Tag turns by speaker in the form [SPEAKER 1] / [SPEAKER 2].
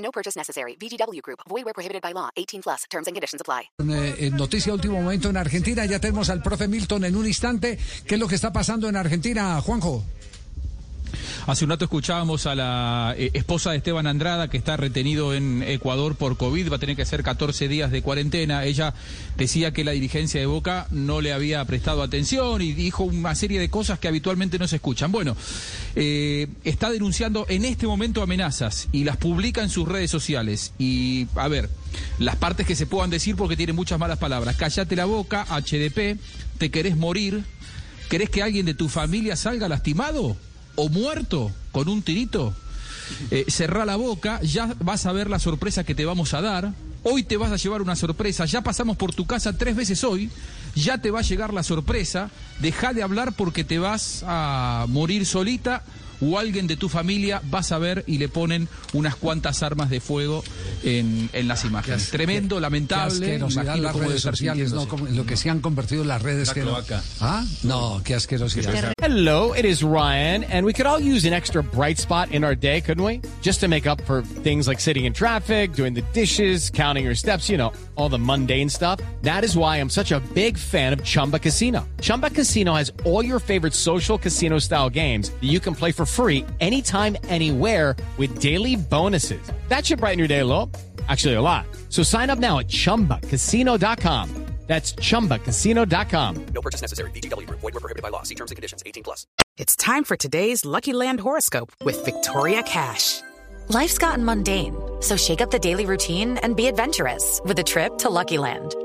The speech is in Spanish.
[SPEAKER 1] No purchase necessary. VGW Group. Void where prohibited by law. 18 plus. Terms and conditions apply.
[SPEAKER 2] Eh, noticia último momento en Argentina, ya tenemos al profe Milton en un instante. ¿Qué es lo que está pasando en Argentina, Juanjo?
[SPEAKER 3] Hace un rato escuchábamos a la eh, esposa de Esteban Andrada que está retenido en Ecuador por COVID, va a tener que hacer 14 días de cuarentena. Ella decía que la dirigencia de Boca no le había prestado atención y dijo una serie de cosas que habitualmente no se escuchan. Bueno, eh, está denunciando en este momento amenazas y las publica en sus redes sociales. Y a ver, las partes que se puedan decir porque tiene muchas malas palabras. Cállate la boca, HDP, te querés morir, ¿querés que alguien de tu familia salga lastimado? O muerto con un tirito, eh, cerrá la boca, ya vas a ver la sorpresa que te vamos a dar. Hoy te vas a llevar una sorpresa, ya pasamos por tu casa tres veces hoy, ya te va a llegar la sorpresa, deja de hablar porque te vas a morir solita o alguien de tu familia vas a ver y le ponen unas cuantas armas de fuego en, en las imágenes.
[SPEAKER 2] Qué-
[SPEAKER 3] Tremendo,
[SPEAKER 2] qué-
[SPEAKER 3] lamentable.
[SPEAKER 2] Qué las redes sociales, ¿no? Como- lo que se han convertido las redes que no- ¿Ah? No, qué asquerosidad.
[SPEAKER 4] Hello, it is Ryan, and we could all use an extra bright spot in our day, couldn't we? Just to make up for things like sitting in traffic, doing the dishes, counting your steps, you know, all the mundane stuff. That is why I'm such a big fan of Chumba Casino. Chumba Casino has all your favorite social casino style games that you can play for free anytime, anywhere with daily bonuses. That should brighten your day a little. Actually, a lot. So sign up now at chumbacasino.com. That's chumbacasino.com.
[SPEAKER 1] No purchase necessary. VGW Group. Void where prohibited by law. See terms and conditions. 18 plus. It's time for today's Lucky Land horoscope with Victoria Cash.
[SPEAKER 5] Life's gotten mundane, so shake up the daily routine and be adventurous with a trip to Lucky Land.